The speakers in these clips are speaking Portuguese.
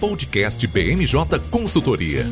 Podcast BMJ Consultoria.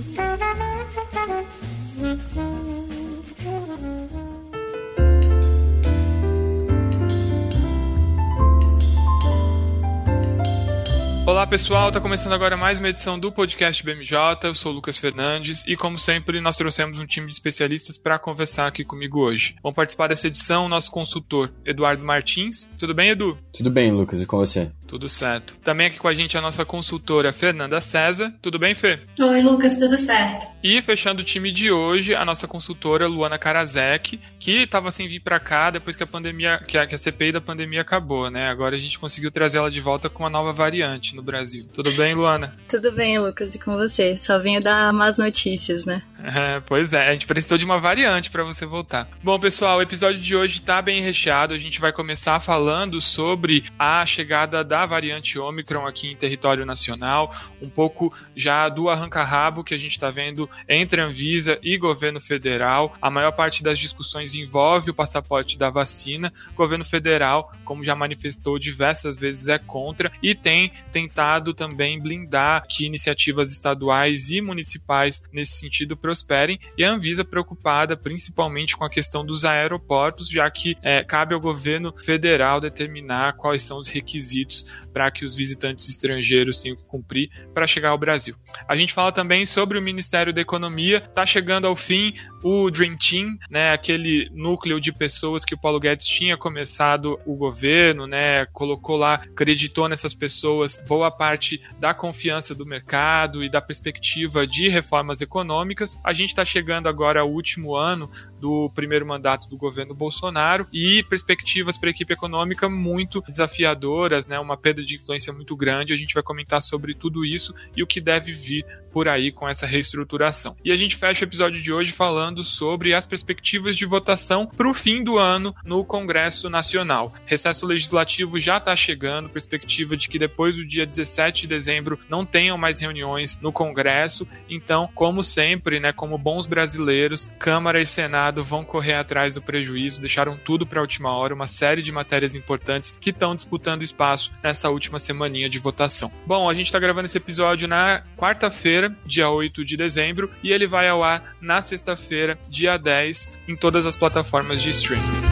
Olá pessoal, está começando agora mais uma edição do podcast BMJ. Eu sou o Lucas Fernandes e, como sempre, nós trouxemos um time de especialistas para conversar aqui comigo hoje. Vão participar dessa edição o nosso consultor Eduardo Martins. Tudo bem, Edu? Tudo bem, Lucas, e com você? Tudo certo. Também aqui com a gente a nossa consultora Fernanda César. Tudo bem, Fê? Oi, Lucas, tudo certo. E fechando o time de hoje, a nossa consultora Luana Karasek, que estava sem vir para cá depois que a pandemia, que a, que a CPI da pandemia acabou, né? Agora a gente conseguiu trazer ela de volta com uma nova variante no Brasil. Tudo bem, Luana? Tudo bem, Lucas, e com você? Só venho dar más notícias, né? É, pois é, a gente precisou de uma variante para você voltar. Bom, pessoal, o episódio de hoje tá bem recheado. A gente vai começar falando sobre a chegada da variante Omicron aqui em território nacional, um pouco já do arranca-rabo que a gente está vendo entre Anvisa e governo federal. A maior parte das discussões envolve o passaporte da vacina. O governo federal, como já manifestou diversas vezes, é contra e tem tentado também blindar que iniciativas estaduais e municipais nesse sentido prosperem. E a Anvisa preocupada principalmente com a questão dos aeroportos, já que é, cabe ao governo federal determinar quais são os requisitos para que os visitantes estrangeiros tenham que cumprir para chegar ao Brasil. A gente fala também sobre o Ministério da Economia, está chegando ao fim o Dream Team, né, aquele núcleo de pessoas que o Paulo Guedes tinha começado o governo, né, colocou lá, acreditou nessas pessoas boa parte da confiança do mercado e da perspectiva de reformas econômicas. A gente está chegando agora ao último ano do primeiro mandato do governo Bolsonaro e perspectivas para a equipe econômica muito desafiadoras, né, uma perda de influência muito grande. A gente vai comentar sobre tudo isso e o que deve vir por aí com essa reestruturação. E a gente fecha o episódio de hoje falando sobre as perspectivas de votação para o fim do ano no Congresso Nacional. Recesso legislativo já está chegando, perspectiva de que depois do dia 17 de dezembro não tenham mais reuniões no Congresso. Então, como sempre, né, como bons brasileiros, Câmara e Senado vão correr atrás do prejuízo, deixaram tudo para a última hora, uma série de matérias importantes que estão disputando espaço nessa última semaninha de votação. Bom, a gente está gravando esse episódio na quarta-feira, dia 8 de dezembro, e ele vai ao ar na sexta-feira, dia 10, em todas as plataformas de streaming.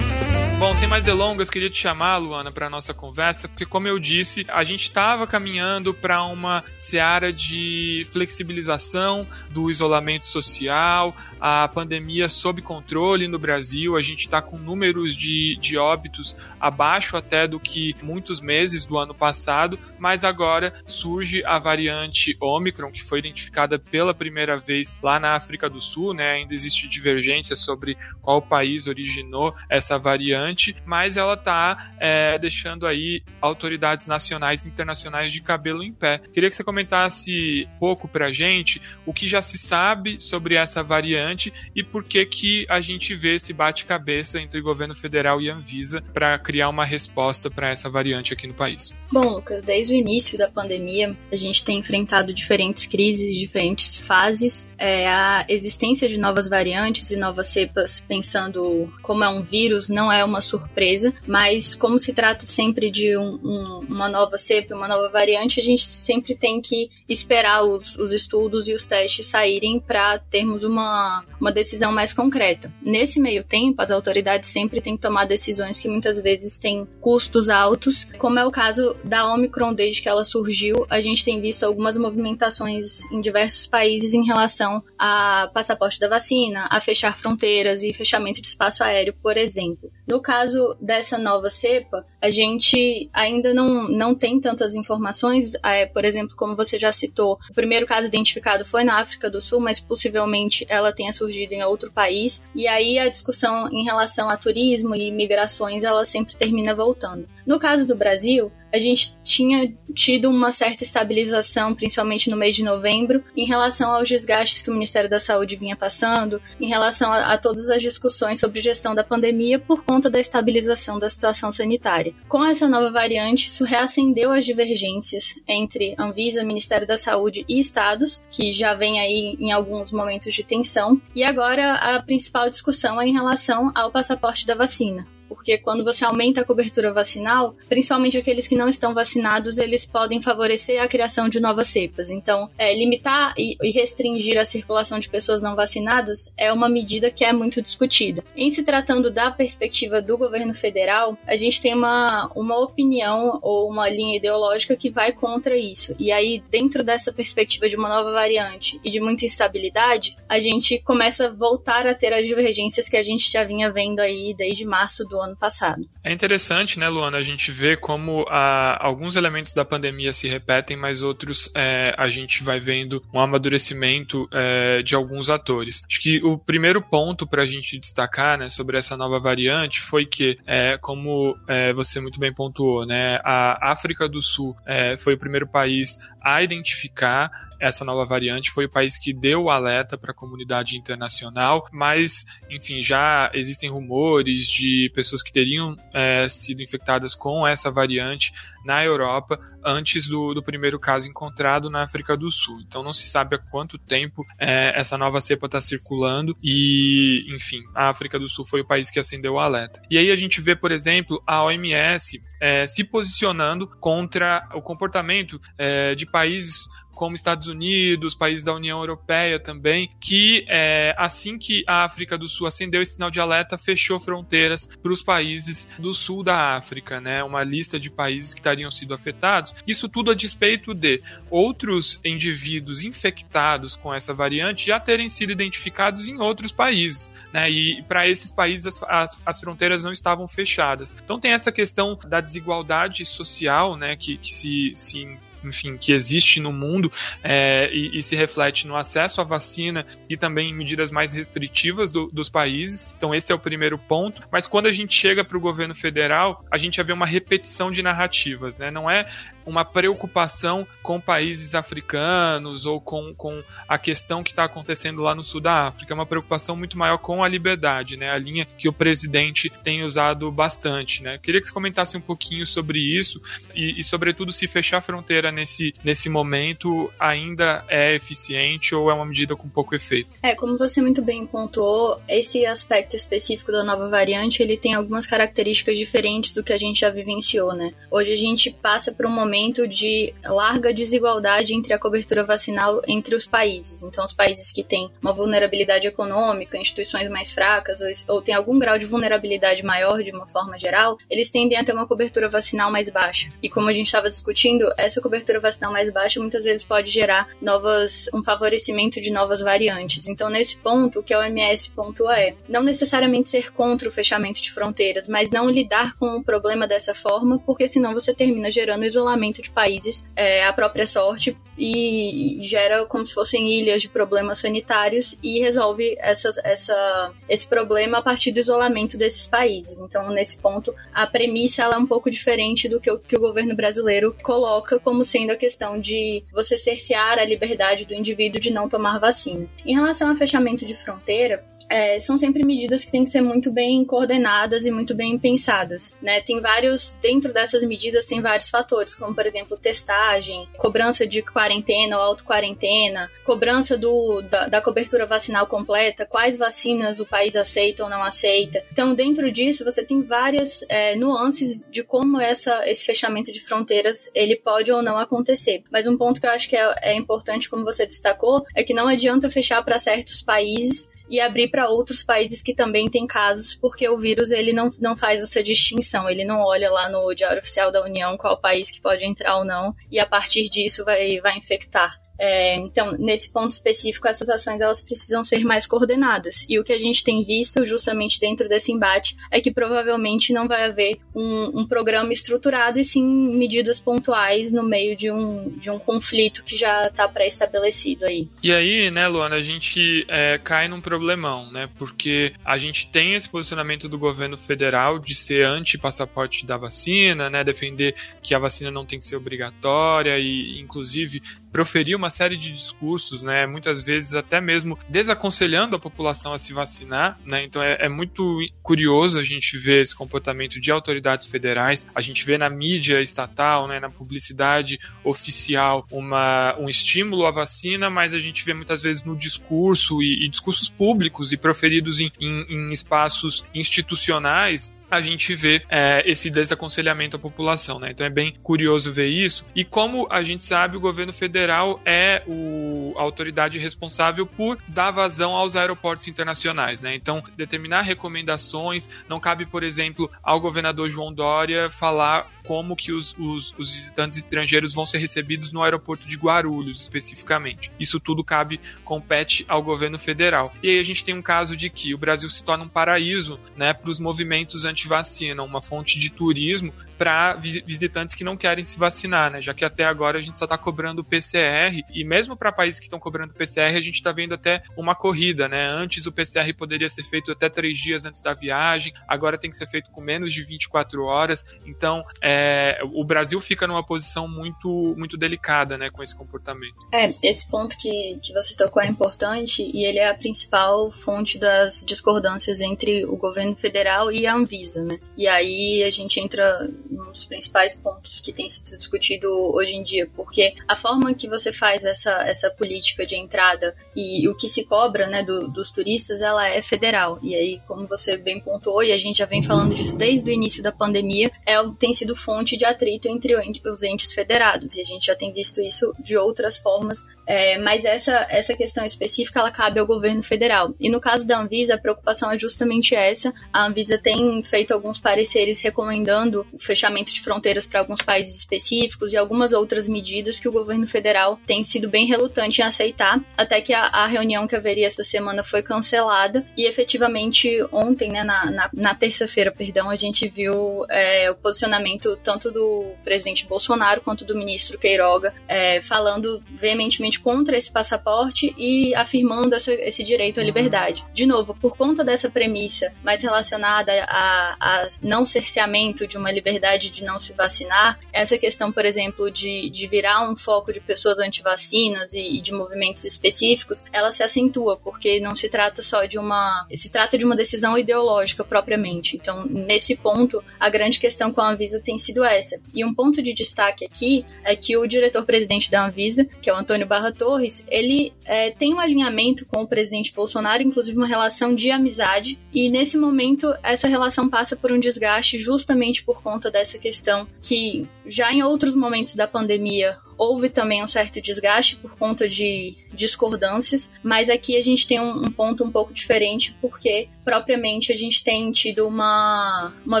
Bom, sem mais delongas, queria te chamar, Luana, para nossa conversa, porque como eu disse, a gente estava caminhando para uma seara de flexibilização do isolamento social, a pandemia sob controle no Brasil, a gente está com números de, de óbitos abaixo até do que muitos meses do ano passado, mas agora surge a variante Omicron, que foi identificada pela primeira vez lá na África do Sul, né? Ainda existe divergência sobre qual país originou essa variante mas ela está é, deixando aí autoridades nacionais e internacionais de cabelo em pé. Queria que você comentasse um pouco para a gente o que já se sabe sobre essa variante e por que que a gente vê esse bate-cabeça entre o governo federal e a Anvisa para criar uma resposta para essa variante aqui no país. Bom, Lucas, desde o início da pandemia, a gente tem enfrentado diferentes crises, diferentes fases. É, a existência de novas variantes e novas cepas, pensando como é um vírus, não é uma uma surpresa, mas como se trata sempre de um, um, uma nova cepa, uma nova variante, a gente sempre tem que esperar os, os estudos e os testes saírem para termos uma, uma decisão mais concreta. Nesse meio tempo, as autoridades sempre têm que tomar decisões que muitas vezes têm custos altos, como é o caso da Omicron desde que ela surgiu, a gente tem visto algumas movimentações em diversos países em relação a passaporte da vacina, a fechar fronteiras e fechamento de espaço aéreo, por exemplo. No caso dessa nova cepa, a gente ainda não, não tem tantas informações. É, por exemplo, como você já citou, o primeiro caso identificado foi na África do Sul, mas possivelmente ela tenha surgido em outro país. E aí a discussão em relação a turismo e migrações, ela sempre termina voltando. No caso do Brasil, a gente tinha tido uma certa estabilização, principalmente no mês de novembro, em relação aos desgastes que o Ministério da Saúde vinha passando, em relação a, a todas as discussões sobre gestão da pandemia por conta da estabilização da situação sanitária. Com essa nova variante, isso reacendeu as divergências entre Anvisa, Ministério da Saúde e estados, que já vem aí em alguns momentos de tensão, e agora a principal discussão é em relação ao passaporte da vacina. Porque quando você aumenta a cobertura vacinal, principalmente aqueles que não estão vacinados, eles podem favorecer a criação de novas cepas. Então, é, limitar e, e restringir a circulação de pessoas não vacinadas é uma medida que é muito discutida. Em se tratando da perspectiva do governo federal, a gente tem uma, uma opinião ou uma linha ideológica que vai contra isso. E aí, dentro dessa perspectiva de uma nova variante e de muita instabilidade, a gente começa a voltar a ter as divergências que a gente já vinha vendo aí desde março do ano passado. É interessante, né, Luana, a gente vê como ah, alguns elementos da pandemia se repetem, mas outros é, a gente vai vendo um amadurecimento é, de alguns atores. Acho que o primeiro ponto para a gente destacar né, sobre essa nova variante foi que, é, como é, você muito bem pontuou, né, a África do Sul é, foi o primeiro país a identificar essa nova variante, foi o país que deu o alerta para a comunidade internacional, mas, enfim, já existem rumores de pessoas que teriam é, sido infectadas com essa variante na Europa antes do, do, primeiro caso encontrado na África do Sul. Então não se sabe há quanto tempo é, essa nova cepa está circulando e, enfim, a África do Sul foi o país que acendeu o alerta. E aí a gente vê, por exemplo, a OMS é, se posicionando contra o comportamento é, de países como Estados Unidos, países da União Europeia também, que é, assim que a África do Sul acendeu esse sinal de alerta, fechou fronteiras para os países do sul da África, né? Uma lista de países que estariam sido afetados. Isso tudo a despeito de outros indivíduos infectados com essa variante já terem sido identificados em outros países, né? E para esses países as, as, as, fronteiras não estavam fechadas. Então tem essa questão da desigualdade social, né? Que, que se, se enfim, que existe no mundo é, e, e, se reflete no acesso à vacina e também em medidas mais restritivas do, dos países. Então, esse é o primeiro ponto. Mas quando a gente chega para o governo federal, a gente já vê uma repetição de narrativas, né? Não é uma preocupação com países africanos ou com, com a questão que está acontecendo lá no sul da África. É uma preocupação muito maior com a liberdade, né? A linha que o presidente tem usado bastante, né? Queria que você comentasse um pouquinho sobre isso e, e sobretudo, se fechar a fronteira nesse, nesse momento ainda é eficiente ou é uma medida com pouco efeito. É, como você muito bem pontuou, esse aspecto específico da nova variante, ele tem algumas características diferentes do que a gente já vivenciou, né? Hoje a gente passa por um momento de larga desigualdade entre a cobertura vacinal entre os países. Então, os países que têm uma vulnerabilidade econômica, instituições mais fracas, ou, ou têm algum grau de vulnerabilidade maior de uma forma geral, eles tendem a ter uma cobertura vacinal mais baixa. E como a gente estava discutindo, essa cobertura vacinal mais baixa muitas vezes pode gerar novas, um favorecimento de novas variantes. Então, nesse ponto, o que a OMS pontua é não necessariamente ser contra o fechamento de fronteiras, mas não lidar com o problema dessa forma, porque senão você termina gerando isolamento de países é, à própria sorte e gera como se fossem ilhas de problemas sanitários e resolve essa, essa, esse problema a partir do isolamento desses países. Então, nesse ponto, a premissa é um pouco diferente do que o, que o governo brasileiro coloca como sendo a questão de você cercear a liberdade do indivíduo de não tomar vacina. Em relação ao fechamento de fronteira, é, são sempre medidas que têm que ser muito bem coordenadas e muito bem pensadas, né? Tem vários, dentro dessas medidas tem vários fatores, como por exemplo testagem, cobrança de quarentena ou auto-quarentena, cobrança do, da, da, cobertura vacinal completa, quais vacinas o país aceita ou não aceita. Então, dentro disso, você tem várias é, nuances de como essa, esse fechamento de fronteiras ele pode ou não acontecer. Mas um ponto que eu acho que é, é importante, como você destacou, é que não adianta fechar para certos países e abrir para outros países que também têm casos, porque o vírus ele não, não faz essa distinção, ele não olha lá no Diário Oficial da União qual país que pode entrar ou não, e a partir disso vai, vai infectar. É, então, nesse ponto específico, essas ações elas precisam ser mais coordenadas. E o que a gente tem visto justamente dentro desse embate é que provavelmente não vai haver um, um programa estruturado e sim medidas pontuais no meio de um, de um conflito que já está pré-estabelecido aí. E aí, né, Luana, a gente é, cai num problemão, né? Porque a gente tem esse posicionamento do governo federal de ser anti-passaporte da vacina, né? Defender que a vacina não tem que ser obrigatória e, inclusive, proferir uma série de discursos, né, muitas vezes até mesmo desaconselhando a população a se vacinar, né, então é, é, muito curioso a gente ver esse comportamento de autoridades federais, a gente vê na mídia estatal, né, na publicidade oficial uma, um estímulo à vacina, mas a gente vê muitas vezes no discurso e, e discursos públicos e proferidos em, em, em espaços institucionais a gente vê é, esse desaconselhamento à população, né? Então é bem curioso ver isso. E como a gente sabe, o governo federal é o, a autoridade responsável por dar vazão aos aeroportos internacionais, né? Então, determinar recomendações, não cabe, por exemplo, ao governador João Dória falar como que os, os, os, visitantes estrangeiros vão ser recebidos no aeroporto de Guarulhos, especificamente. Isso tudo cabe, compete ao governo federal. E aí a gente tem um caso de que o Brasil se torna um paraíso né, para os movimentos anti-vacina, uma fonte de turismo para visitantes que não querem se vacinar, né? Já que até agora a gente só está cobrando PCR e mesmo para países que estão cobrando PCR a gente está vendo até uma corrida, né? Antes o PCR poderia ser feito até três dias antes da viagem, agora tem que ser feito com menos de 24 horas. Então é, o Brasil fica numa posição muito muito delicada, né? Com esse comportamento. É esse ponto que, que você tocou é importante e ele é a principal fonte das discordâncias entre o governo federal e a Anvisa, né? E aí a gente entra um dos principais pontos que tem sido discutido hoje em dia, porque a forma que você faz essa, essa política de entrada e o que se cobra né, do, dos turistas, ela é federal. E aí, como você bem pontuou, e a gente já vem falando disso desde o início da pandemia, é, tem sido fonte de atrito entre os entes federados, e a gente já tem visto isso de outras formas, é, mas essa, essa questão específica, ela cabe ao governo federal. E no caso da Anvisa, a preocupação é justamente essa. A Anvisa tem feito alguns pareceres recomendando o fechamento de fronteiras para alguns países específicos e algumas outras medidas que o governo federal tem sido bem relutante em aceitar, até que a, a reunião que haveria essa semana foi cancelada e efetivamente ontem, né, na, na, na terça-feira, perdão, a gente viu é, o posicionamento tanto do presidente Bolsonaro quanto do ministro Queiroga é, falando veementemente contra esse passaporte e afirmando essa, esse direito à liberdade. De novo, por conta dessa premissa mais relacionada a, a não cerceamento de uma liberdade liberdade de não se vacinar, essa questão, por exemplo, de, de virar um foco de pessoas antivacinas e, e de movimentos específicos, ela se acentua, porque não se trata só de uma. se trata de uma decisão ideológica propriamente. Então, nesse ponto, a grande questão com a Anvisa tem sido essa. E um ponto de destaque aqui é que o diretor-presidente da Anvisa, que é o Antônio Barra Torres, ele é, tem um alinhamento com o presidente Bolsonaro, inclusive uma relação de amizade, e nesse momento essa relação passa por um desgaste justamente por conta conta dessa questão que já em outros momentos da pandemia houve também um certo desgaste por conta de discordâncias, mas aqui a gente tem um, um, ponto um pouco diferente porque propriamente a gente tem tido uma, uma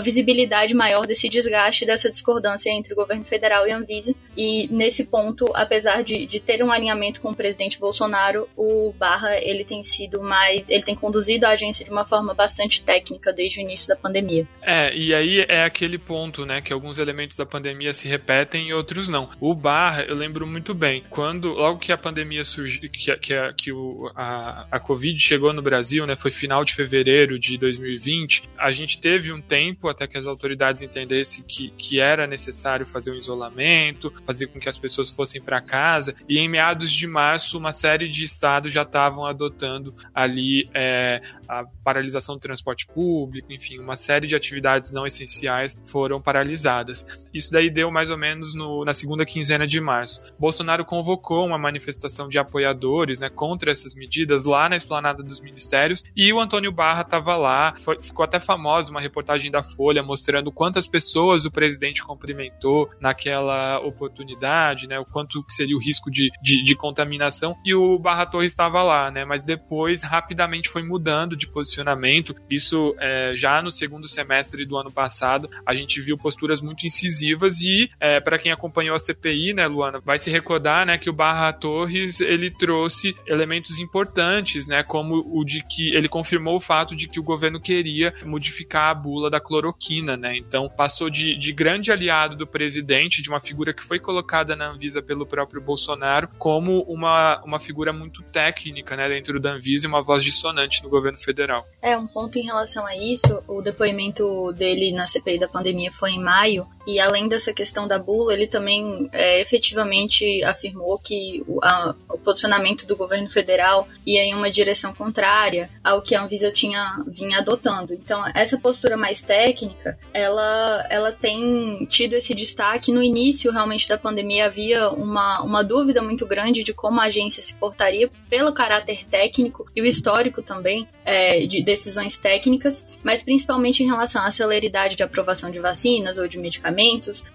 visibilidade maior desse desgaste, dessa discordância entre o governo federal e a Anvisa. E nesse ponto, apesar de, de ter um alinhamento com o presidente Bolsonaro, o Barra ele tem sido mais, ele tem conduzido a agência de uma forma bastante técnica desde o início da pandemia. É, e aí é aquele ponto, né, que alguns elementos da pandemia se repetem e outros não. O Barra, eu lembro muito bem, quando logo que a pandemia surgiu, que, que, a, que o, a, a Covid chegou no Brasil, né, foi final de fevereiro de 2020, a gente teve um tempo até que as autoridades entendessem que, que era necessário fazer um isolamento, fazer com que as pessoas fossem para casa, e em meados de março, uma série de estados já estavam adotando ali é, a paralisação do transporte público, enfim, uma série de atividades não essenciais foram paralisadas. Isso daí deu mais ou menos no, na segunda quinzena de março. Bolsonaro convocou uma manifestação de apoiadores né, contra essas medidas lá na esplanada dos ministérios e o Antônio Barra estava lá. Foi, ficou até famosa uma reportagem da Folha mostrando quantas pessoas o presidente cumprimentou naquela oportunidade, né, o quanto seria o risco de, de, de contaminação. E o Barra Torres estava lá, né, mas depois rapidamente foi mudando de posicionamento. Isso é, já no segundo semestre do ano passado, a gente viu posturas muito incisivas e é, para quem acompanhou a CPI, né, Luana, vai se recordar, né, que o Barra Torres ele trouxe elementos importantes, né, como o de que ele confirmou o fato de que o governo queria modificar a bula da cloroquina, né? Então passou de, de grande aliado do presidente, de uma figura que foi colocada na Anvisa pelo próprio Bolsonaro, como uma, uma figura muito técnica, né, dentro da Anvisa e uma voz dissonante no governo federal. É, um ponto em relação a isso, o depoimento dele na CPI da pandemia foi em maio, E além dessa questão da bula, ele também é, efetivamente afirmou que o, a, o, posicionamento do governo federal ia em uma direção contrária ao que a Anvisa tinha vinha adotando. Então, essa postura mais técnica, ela, ela tem tido esse destaque. No início, realmente, da pandemia, havia uma, uma dúvida muito grande de como a agência se portaria pelo caráter técnico e o histórico também é, de decisões técnicas, mas principalmente em relação à celeridade de aprovação de vacinas ou de medicamentos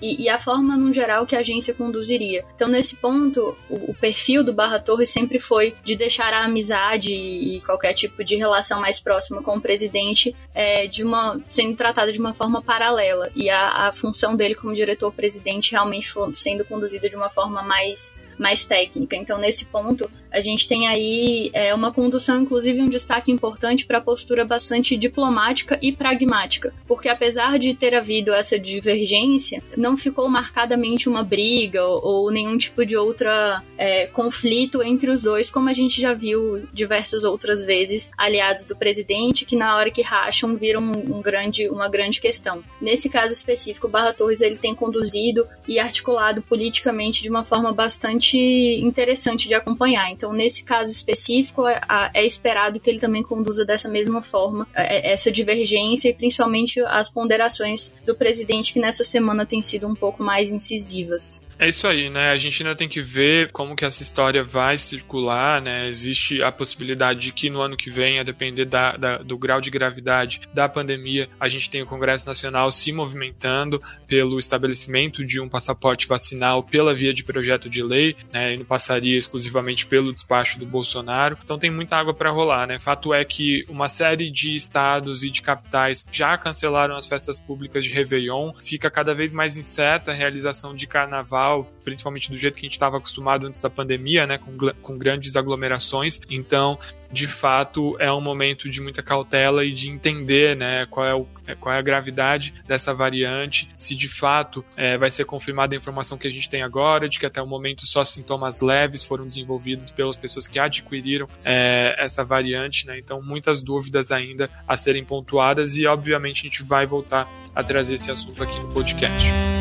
e, e a forma, no geral, que a agência conduziria. Então, nesse ponto, o, o perfil do Barra Torres sempre foi de deixar a amizade e, e qualquer tipo de relação mais próxima com o presidente é, de uma sendo tratada de uma forma paralela e a, a função dele como diretor-presidente realmente sendo conduzida de uma forma mais mais técnica. Então, nesse ponto, a gente tem aí é, uma condução, inclusive um destaque importante para a postura bastante diplomática e pragmática, porque apesar de ter havido essa divergência, não ficou marcadamente uma briga ou, ou nenhum tipo de outra é, conflito entre os dois, como a gente já viu diversas outras vezes, aliados do presidente que na hora que racham viram um, um grande, uma grande questão. Nesse caso específico, Barra Torres ele tem conduzido e articulado politicamente de uma forma bastante interessante de acompanhar. Então, nesse caso específico, é, é esperado que ele também conduza dessa mesma forma é, essa divergência e principalmente as ponderações do presidente que nessa semana têm sido um pouco mais incisivas. É isso aí, né? A gente ainda tem que ver como que essa história vai circular, né? Existe a possibilidade de que no ano que vem, a depender da, da, do grau de gravidade da pandemia, a gente tem o Congresso Nacional se movimentando pelo estabelecimento de um passaporte vacinal pela via de projeto de lei, né? E não passaria exclusivamente pelo despacho do Bolsonaro. Então tem muita água para rolar, né? Fato é que uma série de estados e de capitais já cancelaram as festas públicas de Réveillon, fica cada vez mais incerta a realização de carnaval principalmente do jeito que a gente estava acostumado antes da pandemia, né, com, com grandes aglomerações. Então, de fato, é um momento de muita cautela e de entender né, qual, é o, é, qual é a gravidade dessa variante, se de fato é, vai ser confirmada a informação que a gente tem agora, de que até o momento só sintomas leves foram desenvolvidos pelas pessoas que adquiriram é, essa variante. Né, então, muitas dúvidas ainda a serem pontuadas e, obviamente, a gente vai voltar a trazer esse assunto aqui no podcast.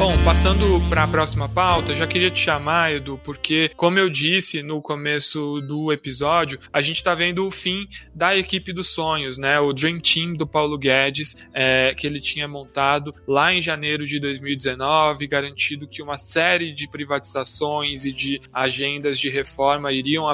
Bom, passando para a próxima pauta, já queria te chamar, Edu, porque, como eu disse no começo do episódio, a gente está vendo o fim da equipe dos sonhos, né? O Dream Team do Paulo Guedes, é, que ele tinha montado lá em janeiro de 2019, garantido que uma série de privatizações e de agendas de reforma iriam,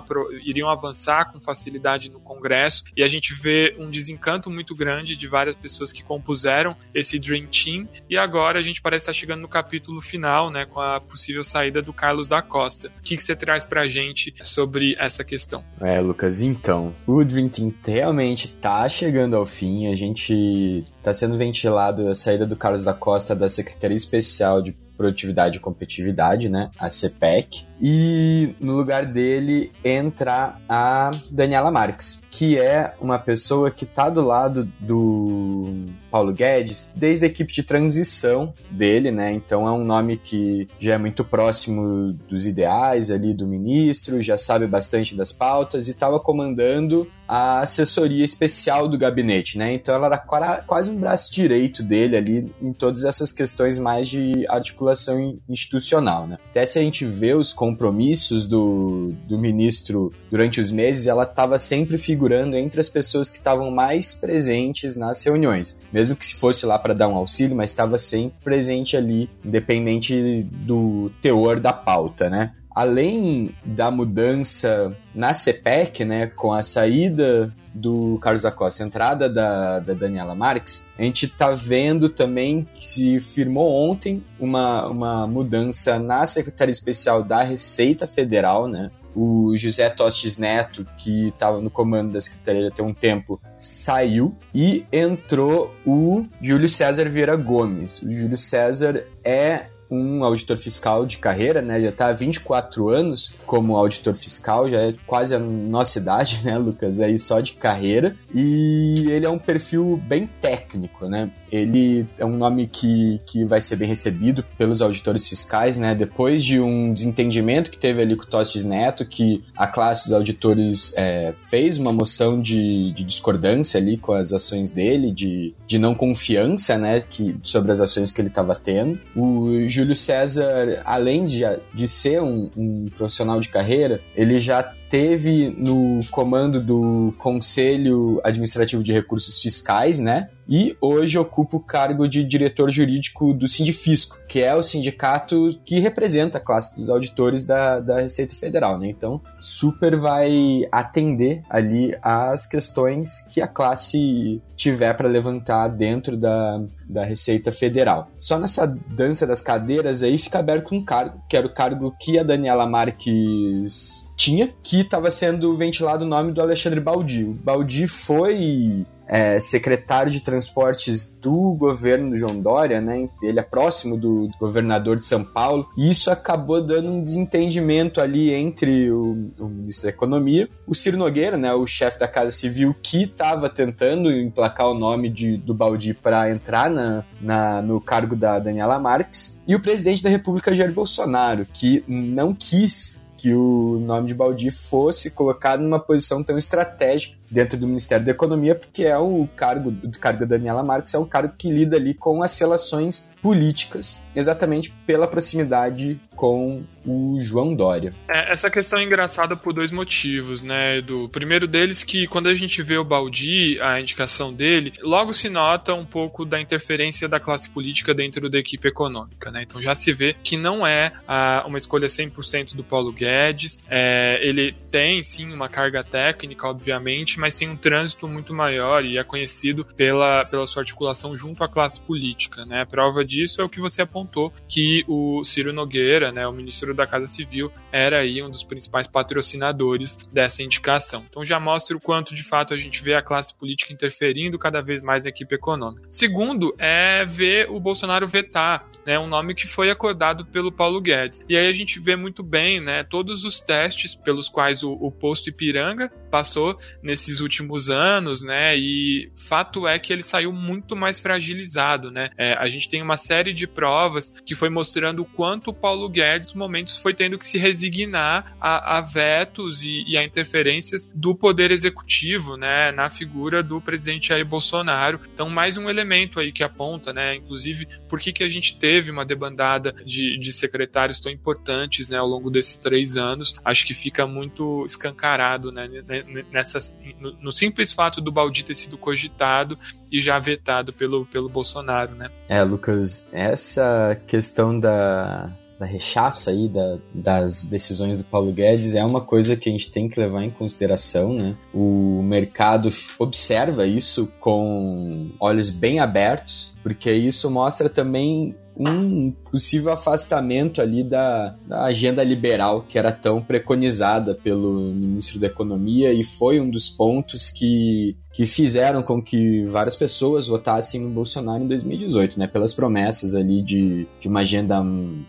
iriam avançar com facilidade no Congresso, e a gente vê um desencanto muito grande de várias pessoas que compuseram esse Dream Team, e agora a gente parece estar chegando no capítulo final, né, com a possível saída do Carlos da Costa. O que, você traz pra gente sobre essa questão? É, Lucas, então, o Dream Team realmente tá chegando ao fim, a gente tá sendo ventilado a saída do Carlos da Costa da Secretaria Especial de Produtividade e Competitividade, né, a CPEC, e no lugar dele entra a Daniela Marques, que é uma pessoa que está do lado do Paulo Guedes desde a equipe de transição dele, né? Então é um nome que já é muito próximo dos ideais ali do ministro, já sabe bastante das pautas e estava comandando a assessoria especial do gabinete, né? Então ela era quase um braço direito dele ali em todas essas questões mais de articulação institucional, né? Até se a gente vê os compromissos do, do ministro durante os meses, ela estava sempre figurando entre as pessoas que estavam mais presentes nas reuniões. Mesmo que se fosse lá para dar um auxílio, mas estava sempre presente ali, independente do teor da pauta, né? Além da mudança na CPEC, né, com a saída do Carlos Acosta, a entrada da, da Daniela Marques, a gente está vendo também que se firmou ontem uma, uma mudança na Secretaria Especial da Receita Federal, né? O José Tostes Neto, que estava no comando da Secretaria até um tempo, saiu e entrou o Júlio César Vieira Gomes. O Júlio César é um auditor fiscal de carreira, né? Já está há 24 anos como auditor fiscal, já é quase a nossa idade, né, Lucas? Aí só de carreira. E ele é um perfil bem técnico, né? Ele é um nome que, que vai ser bem recebido pelos auditores fiscais, né? Depois de um desentendimento que teve ali com o Tostes Neto, que a classe dos auditores é, fez uma moção de, de, discordância ali com as ações dele, de, de não confiança, né? Que, sobre as ações que ele estava tendo. O Júlio César, além de, de ser um, um profissional de carreira, ele já teve no comando do Conselho Administrativo de Recursos Fiscais, né? E hoje ocupa o cargo de diretor jurídico do Sindifisco, que é o sindicato que representa a classe dos auditores da, da Receita Federal, né? Então, super vai atender ali as questões que a classe tiver para levantar dentro da, da Receita Federal. Só nessa dança das cadeiras aí fica aberto um cargo, que era o cargo que a Daniela Marques tinha, que estava sendo ventilado o nome do Alexandre Baldi. O Baldi foi é, secretário de transportes do governo do João Dória, né? Ele é próximo do, do, governador de São Paulo, e isso acabou dando um desentendimento ali entre o, o ministro da Economia, o Ciro Nogueira, né? O chefe da Casa Civil, que estava tentando emplacar o nome de, do Baldi para entrar na, na, no cargo da Daniela Marques, e o presidente da República, Jair Bolsonaro, que não quis que o nome de Baldi fosse colocado numa posição tão estratégica dentro do Ministério da Economia, porque é o cargo do cargo da Daniela Marques, é um cargo que lida ali com as relações políticas, exatamente pela proximidade com o João Dória. É, essa questão é engraçada por dois motivos, né, Edu? Primeiro deles que quando a gente vê o Baldi, a indicação dele, logo se nota um pouco da interferência da classe política dentro da equipe econômica, né? Então já se vê que não é a, uma escolha 100% do Paulo Guedes, é, ele tem sim uma carga técnica, obviamente, mas tem um trânsito muito maior e é conhecido pela, pela sua articulação junto à classe política, né? A prova disso é o que você apontou, que o Ciro Nogueira, né, o ministro da Casa Civil, era aí um dos principais patrocinadores dessa indicação. Então já mostra o quanto de fato a gente vê a classe política interferindo cada vez mais na equipe econômica. Segundo é ver o Bolsonaro vetar, né, um nome que foi acordado pelo Paulo Guedes. E aí a gente vê muito bem, né, todos os testes pelos quais o, o posto Ipiranga passou nesses últimos anos, né? E fato é que ele saiu muito mais fragilizado, né? É, a gente tem uma série de provas que foi mostrando o quanto o Paulo Guedes, nos momentos, foi tendo que se resignar a, a vetos e, e, a interferências do poder executivo, né? Na figura do presidente Jair Bolsonaro. Então, mais um elemento aí que aponta, né? Inclusive, por que, que a gente teve uma debandada de, de secretários tão importantes, né? Ao longo desses três anos. Acho que fica muito escancarado, né? Nessas, no, no, simples fato do Baldi ter sido cogitado e já vetado pelo, pelo Bolsonaro, né? É, Lucas, essa questão da, da rechaça aí da, das decisões do Paulo Guedes é uma coisa que a gente tem que levar em consideração, né? O mercado observa isso com olhos bem abertos, porque isso mostra também um possível afastamento ali da, da, agenda liberal que era tão preconizada pelo ministro da Economia e foi um dos pontos que, que fizeram com que várias pessoas votassem no Bolsonaro em 2018, né? Pelas promessas ali de, de uma agenda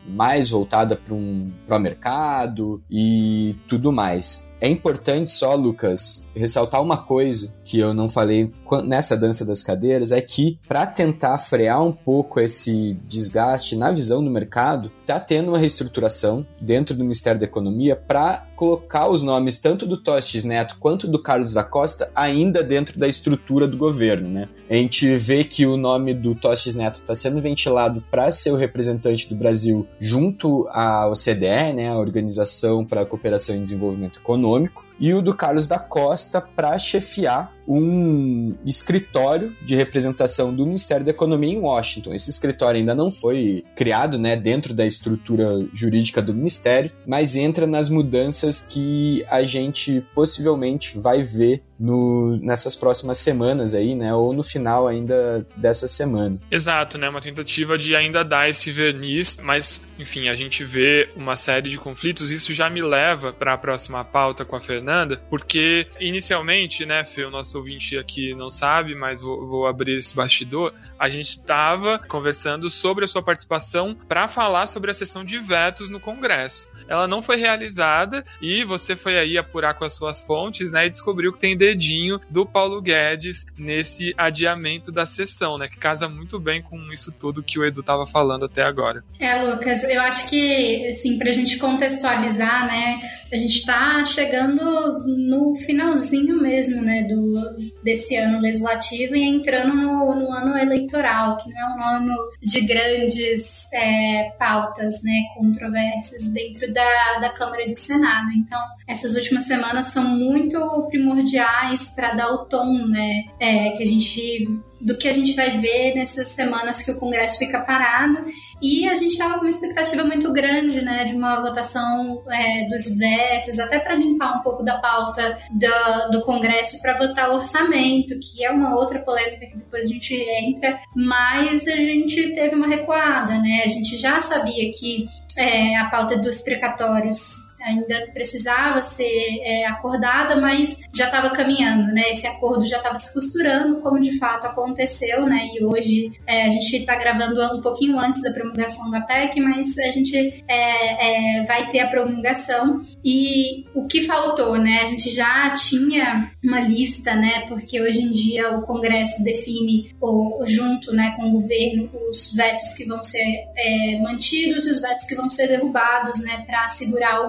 mais voltada para um pró-mercado e tudo mais. É importante só, Lucas, ressaltar uma coisa que eu não falei nessa dança das cadeiras, é que para tentar frear um pouco esse desgaste na visão do mercado, tá tendo uma reestruturação dentro do Ministério da Economia para colocar os nomes tanto do Tostes Neto quanto do Carlos da Costa ainda dentro da estrutura do governo, né? A gente vê que o nome do Tostes Neto está sendo ventilado para ser o representante do Brasil junto à OCDE, né, a Organização para a Cooperação e Desenvolvimento Econômico, e o do Carlos da Costa para chefiar um escritório de representação do Ministério da Economia em Washington. Esse escritório ainda não foi criado né, dentro da estrutura jurídica do Ministério, mas entra nas mudanças que a gente possivelmente vai ver no, nessas próximas semanas aí, né? Ou no final ainda dessa semana. Exato, né? Uma tentativa de ainda dar esse verniz, mas enfim, a gente vê uma série de conflitos. Isso já me leva para a próxima pauta com a Fernanda, porque inicialmente, né, Fê, o nosso ouvinte aqui não sabe, mas vou, vou abrir esse bastidor. A gente estava conversando sobre a sua participação para falar sobre a sessão de vetos no Congresso. Ela não foi realizada e você foi aí apurar com as suas fontes, né, e descobriu que tem dedinho do Paulo Guedes nesse adiamento da sessão, né, que casa muito bem com isso tudo que o Edu estava falando até agora. É, Lucas, eu acho que, assim, para a gente contextualizar, né, a gente está chegando no finalzinho mesmo, né, do, desse ano legislativo e entrando no, no ano eleitoral, que não é um ano de grandes é, pautas, né, controversas dentro da, da Câmara e do Senado. Então, essas últimas semanas são muito primordiais para dar o tom, né, é, que a gente do que a gente vai ver nessas semanas que o Congresso fica parado. E a gente estava com uma expectativa muito grande, né, de uma votação é, dos vetos, até para limpar um pouco da pauta do, do Congresso para votar o orçamento, que é uma outra polêmica que depois a gente entra. Mas a gente teve uma recuada, né? A gente já sabia que é, a pauta dos precatórios ainda precisava ser é, acordada, mas já estava caminhando, né? Esse acordo já estava se costurando, como de fato aconteceu, né? E hoje é, a gente está gravando um pouquinho antes da promulgação da PEC, mas a gente é, é, vai ter a promulgação. E o que faltou, né? A gente já tinha uma lista, né? Porque hoje em dia o Congresso define, o, junto né, com o governo, os vetos que vão ser é, mantidos e os vetos que vão ser derrubados, né? Para segurar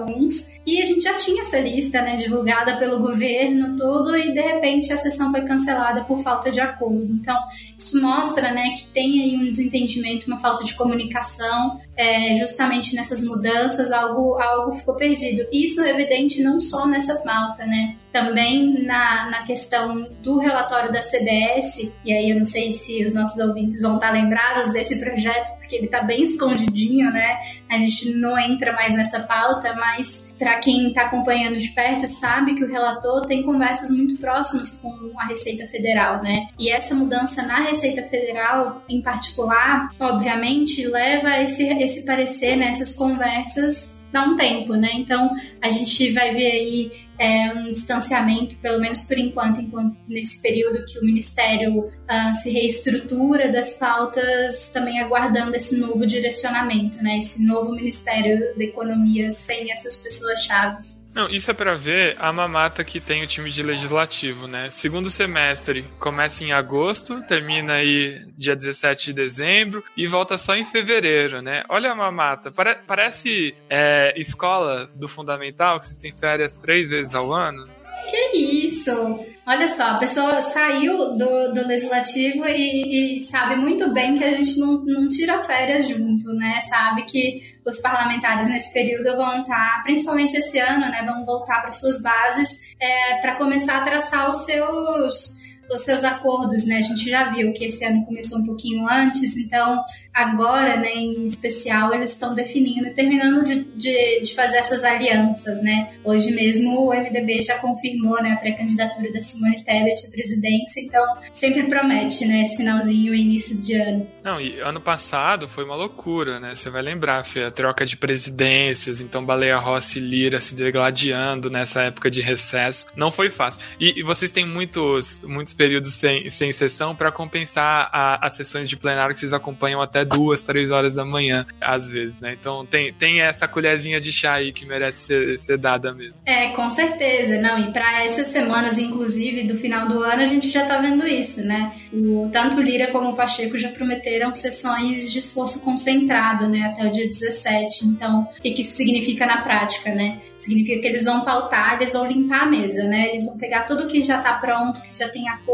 e a gente já tinha essa lista, né, divulgada pelo governo, tudo, e de repente a sessão foi cancelada por falta de acordo. Então, isso mostra, né, que tem aí um desentendimento, uma falta de comunicação, é, justamente nessas mudanças, algo, algo ficou perdido. Isso é evidente não só nessa pauta, né, também na, na questão do relatório da CBS, e aí eu não sei se os nossos ouvintes vão estar lembrados desse projeto, porque ele está bem escondidinho, né? A gente não entra mais nessa pauta, mas para quem está acompanhando de perto sabe que o relator tem conversas muito próximas com a Receita Federal, né? E essa mudança na Receita Federal, em particular, obviamente, leva esse, esse parecer, né, conversas dá um tempo, né? Então a gente vai ver aí é, um distanciamento, pelo menos por enquanto, enquanto nesse período que o Ministério uh, se reestrutura das pautas, também aguardando esse novo direcionamento, né? Esse novo Ministério da Economia sem essas pessoas chaves. Não, isso é para ver a mamata que tem o time de legislativo, né? Segundo semestre começa em agosto, termina aí dia 17 de dezembro e volta só em fevereiro, né? Olha a mamata, Pare parece é, escola do fundamental, que vocês têm férias três vezes ao ano. Que isso! Olha só, a pessoa saiu do, do legislativo e, e, sabe muito bem que a gente não, não tira férias junto, né? Sabe que os parlamentares nesse período vão estar, principalmente esse ano, né? Vão voltar para suas bases é, para começar a traçar os seus os seus acordos, né? A gente já viu que esse ano começou um pouquinho antes, então agora, né, em especial, eles estão definindo e terminando de, de, de, fazer essas alianças, né? Hoje mesmo o MDB já confirmou, né, a pré-candidatura da Simone Tebet à presidência, então sempre promete, né, esse finalzinho e início de ano. Não, e ano passado foi uma loucura, né? Você vai lembrar, Fê, a troca de presidências, então Baleia Rossi e Lira se degladiando nessa época de recesso. Não foi fácil. E, e vocês têm muitos, muitos períodos sem, sem sessão para compensar a, as sessões de plenário que vocês acompanham até duas, três horas da manhã, às vezes, né? Então tem, tem essa colherzinha de chá aí que merece ser, ser dada mesmo. É, com certeza. Não, e para essas semanas, inclusive, do final do ano, a gente já tá vendo isso, né? O, tanto Lira como o Pacheco já prometeram sessões de esforço concentrado, né? Até o dia 17. Então, o que, que isso significa na prática, né? Significa que eles vão pautar, eles vão limpar a mesa, né? Eles vão pegar tudo que já tá pronto, que já tem acordo,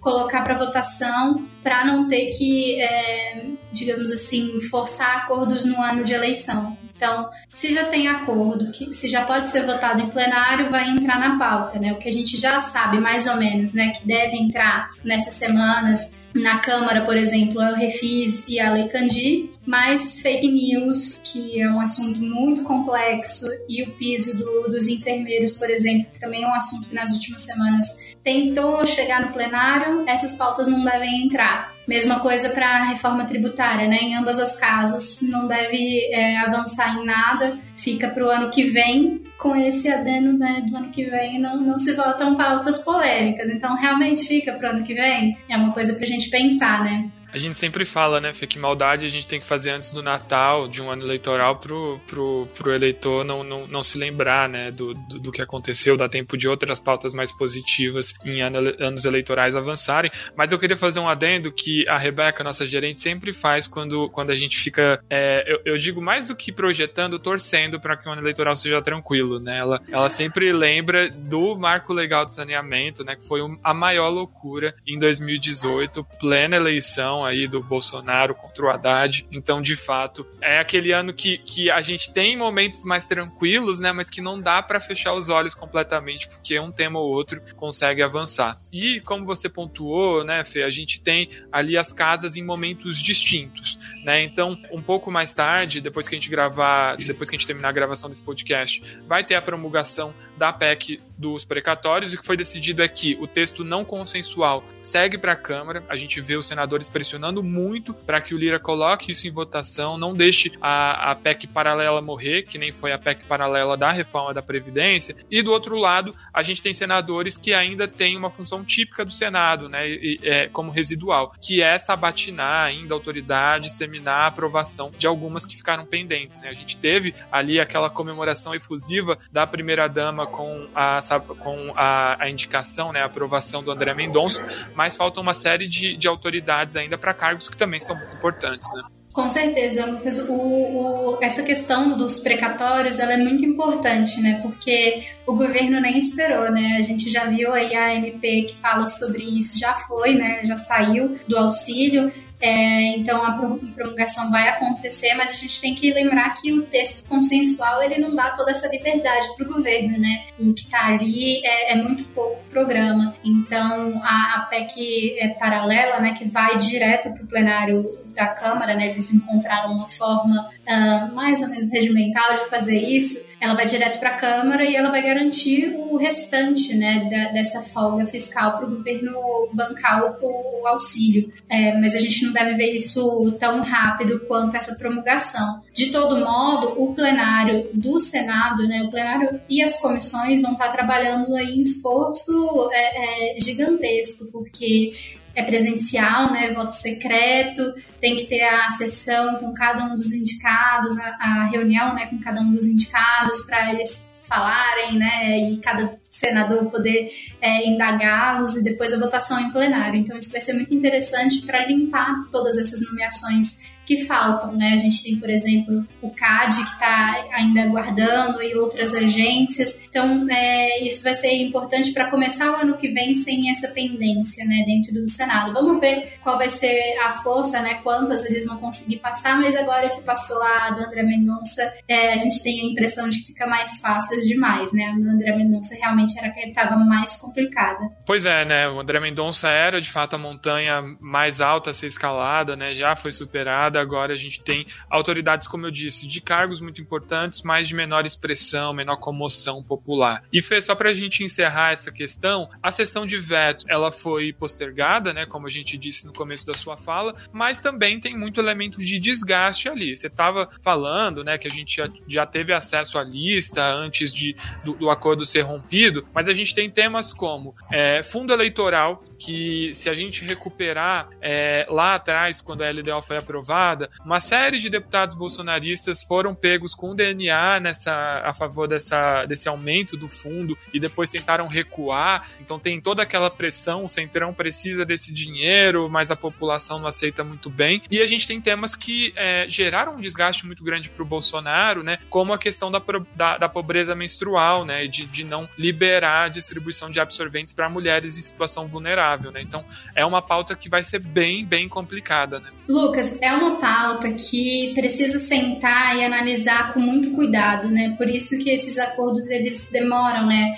colocar para votação, para não ter que, é, digamos assim, forçar acordos no ano de eleição. Então, se já tem acordo, se já pode ser votado em plenário, vai entrar na pauta, né? O que a gente já sabe mais ou menos, né, que deve entrar nessas semanas na Câmara, por exemplo, é o Refis e a Lei Candi, mas fake news, que é um assunto muito complexo, e o piso do, dos enfermeiros, por exemplo, que também é um assunto que nas últimas semanas tentou chegar no plenário, essas pautas não devem entrar. Mesma coisa para a reforma tributária, né? Em ambas as casas, não deve é, avançar em nada, fica para o ano que vem, com esse adeno né, do ano que vem não, não se voltam pautas polêmicas. Então, realmente fica para o ano que vem? É uma coisa para a gente pensar, né? A gente sempre fala, né, Fê, que maldade a gente tem que fazer antes do Natal, de um ano eleitoral, pro, pro, pro eleitor não, não, não se lembrar, né, do, do, do que aconteceu, dá tempo de outras pautas mais positivas em ano, anos eleitorais avançarem. Mas eu queria fazer um adendo que a Rebeca, nossa gerente, sempre faz quando, quando a gente fica, é, eu, eu, digo mais do que projetando, torcendo para que o ano eleitoral seja tranquilo, né? Ela, ela sempre lembra do marco legal de saneamento, né, que foi a maior loucura em 2018, plena eleição aí do Bolsonaro contra o Haddad. Então, de fato, é aquele ano que, que a gente tem momentos mais tranquilos, né? Mas que não dá para fechar os olhos completamente, porque um tema ou outro consegue avançar. E como você pontuou, né, Fê, a gente tem ali as casas em momentos distintos, né? Então, um pouco mais tarde, depois que a gente gravar, depois que a gente terminar a gravação desse podcast, vai ter a promulgação da PEC dos precatórios. E o que foi decidido é que o texto não consensual segue para a Câmara. A gente vê os senadores pressionando muito para que o Lira coloque isso em votação, não deixe a, a PEC paralela morrer, que nem foi a PEC paralela da reforma da Previdência. E do outro lado, a gente tem senadores que ainda têm uma função típica do Senado, né, e, é, como residual, que é sabatinar ainda a autoridade, disseminar a aprovação de algumas que ficaram pendentes. Né? A gente teve ali aquela comemoração efusiva da primeira-dama com, a, com a, a indicação, né, a aprovação do André Mendonça, mas falta uma série de, de autoridades ainda para cargos que também são muito importantes, né? Com certeza, Lucas. O, o, essa questão dos precatórios ela é muito importante, né? Porque o governo nem esperou, né? A gente já viu aí a MP que fala sobre isso, já foi, né? Já saiu do auxílio. É, então a promulgação vai acontecer, mas a gente tem que lembrar que o texto consensual ele não dá toda essa liberdade para o governo, né? O que está ali é, é, muito pouco programa. Então a, a PEC é paralela, né, que vai direto para o plenário da Câmara, né, eles encontraram uma forma uh, mais ou menos regimental de fazer isso, ela vai direto para a Câmara e ela vai garantir o restante né, da, dessa folga fiscal para o governo bancar o, auxílio. É, mas a gente não deve ver isso tão rápido quanto essa promulgação. De todo modo, o plenário do Senado, né, o plenário e as comissões vão estar trabalhando aí em esforço é, é, gigantesco, porque é presencial, né, voto secreto, tem que ter a sessão com cada um dos indicados, a, a reunião, né, com cada um dos indicados para eles falarem, né, e cada senador poder é, indagá-los e depois a votação em plenário. Então isso vai ser muito interessante para limpar todas essas nomeações que faltam, né? A gente tem, por exemplo, o CAD que está ainda aguardando e outras agências. Então, é, isso vai ser importante para começar o ano que vem sem essa pendência, né, dentro do Senado. Vamos ver qual vai ser a força, né, quantas eles vão conseguir passar, mas agora que passou lá do André Mendonça, é, a gente tem a impressão de que fica mais fácil demais, né? A do André Mendonça realmente era que estava mais complicada. Pois é, né? O André Mendonça era de fato a montanha mais alta a ser escalada, né? Já foi superada agora a gente tem autoridades, como eu disse, de cargos muito importantes, mas de menor expressão, menor comoção popular. E Fê, só para a gente encerrar essa questão, a sessão de veto ela foi postergada, né, como a gente disse no começo da sua fala, mas também tem muito elemento de desgaste ali. Você estava falando, né, que a gente já, já teve acesso à lista antes de, do, do acordo ser rompido, mas a gente tem temas como é, fundo eleitoral, que se a gente recuperar é, lá atrás, quando a LDO foi aprovada, uma série de deputados bolsonaristas foram pegos com DNA nessa, a favor dessa, desse aumento do fundo e depois tentaram recuar. Então tem toda aquela pressão, o Centrão precisa desse dinheiro, mas a população não aceita muito bem. E a gente tem temas que é, geraram um desgaste muito grande para o Bolsonaro, né? Como a questão da, da, da pobreza menstrual, né? De, de não liberar a distribuição de absorventes para mulheres em situação vulnerável, né? Então é uma pauta que vai ser bem, bem complicada, né? Lucas, é uma pauta que precisa sentar e analisar com muito cuidado, né? Por isso que esses acordos eles demoram, né?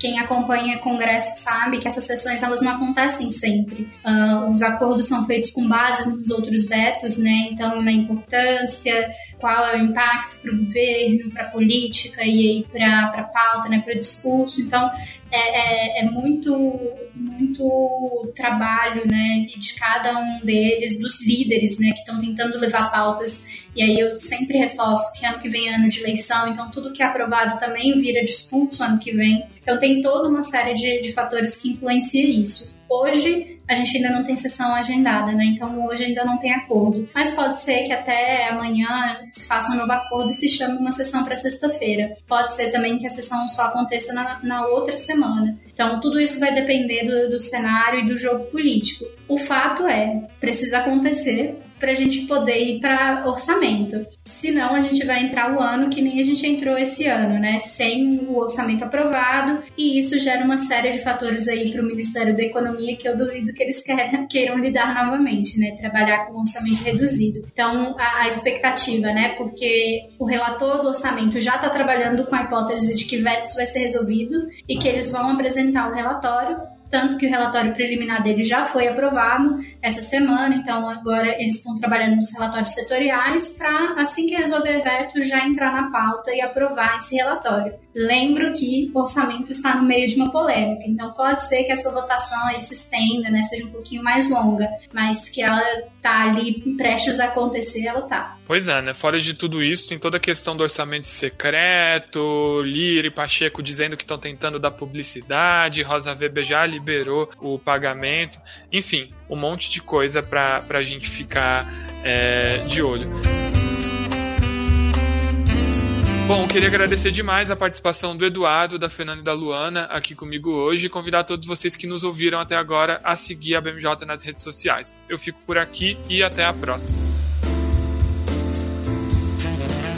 Quem acompanha o Congresso sabe que essas sessões elas não acontecem sempre. Uh, os acordos são feitos com base nos outros vetos, né? Então, na importância, qual é o impacto para o governo, para a política e para a pauta, né? Para o discurso. Então, é, é, é, muito, muito trabalho, né, de cada um deles, dos líderes, né, que estão tentando levar pautas. E aí eu sempre reforço que ano que vem é ano de eleição, então tudo que é aprovado também vira discurso ano que vem. Então tem toda uma série de, de fatores que influenciam isso. Hoje a gente ainda não tem sessão agendada, né? Então hoje ainda não tem acordo. Mas pode ser que até amanhã se faça um novo acordo e se chame uma sessão para sexta-feira. Pode ser também que a sessão só aconteça na, na outra semana. Então tudo isso vai depender do, do cenário e do jogo político. O fato é, precisa acontecer para a gente poder ir para orçamento. Senão a gente vai entrar o ano que nem a gente entrou esse ano, né? Sem o orçamento aprovado, e isso gera uma série de fatores aí para o Ministério da Economia que eu duvido que eles queiram, queiram lidar novamente, né? Trabalhar com orçamento reduzido. Então, a, a expectativa, né? Porque o relator do orçamento já está trabalhando com a hipótese de que vetos vai ser resolvido e que eles vão apresentar o relatório tanto que o relatório preliminar dele já foi aprovado essa semana, então agora eles estão trabalhando nos relatórios setoriais para, assim que resolver veto, já entrar na pauta e aprovar esse relatório. Lembro que o orçamento está no meio de uma polêmica, então pode ser que essa votação aí se estenda, né, seja um pouquinho mais longa, mas que ela tá ali prestes a acontecer, ela tá. Pois é, né? Fora de tudo isso, tem toda a questão do orçamento secreto, Lira e Pacheco dizendo que estão tentando dar publicidade, Rosa Weber já liberou o pagamento, enfim, um monte de coisa para a gente ficar é, de olho. Bom, queria agradecer demais a participação do Eduardo, da Fernanda e da Luana aqui comigo hoje e convidar todos vocês que nos ouviram até agora a seguir a BMJ nas redes sociais. Eu fico por aqui e até a próxima.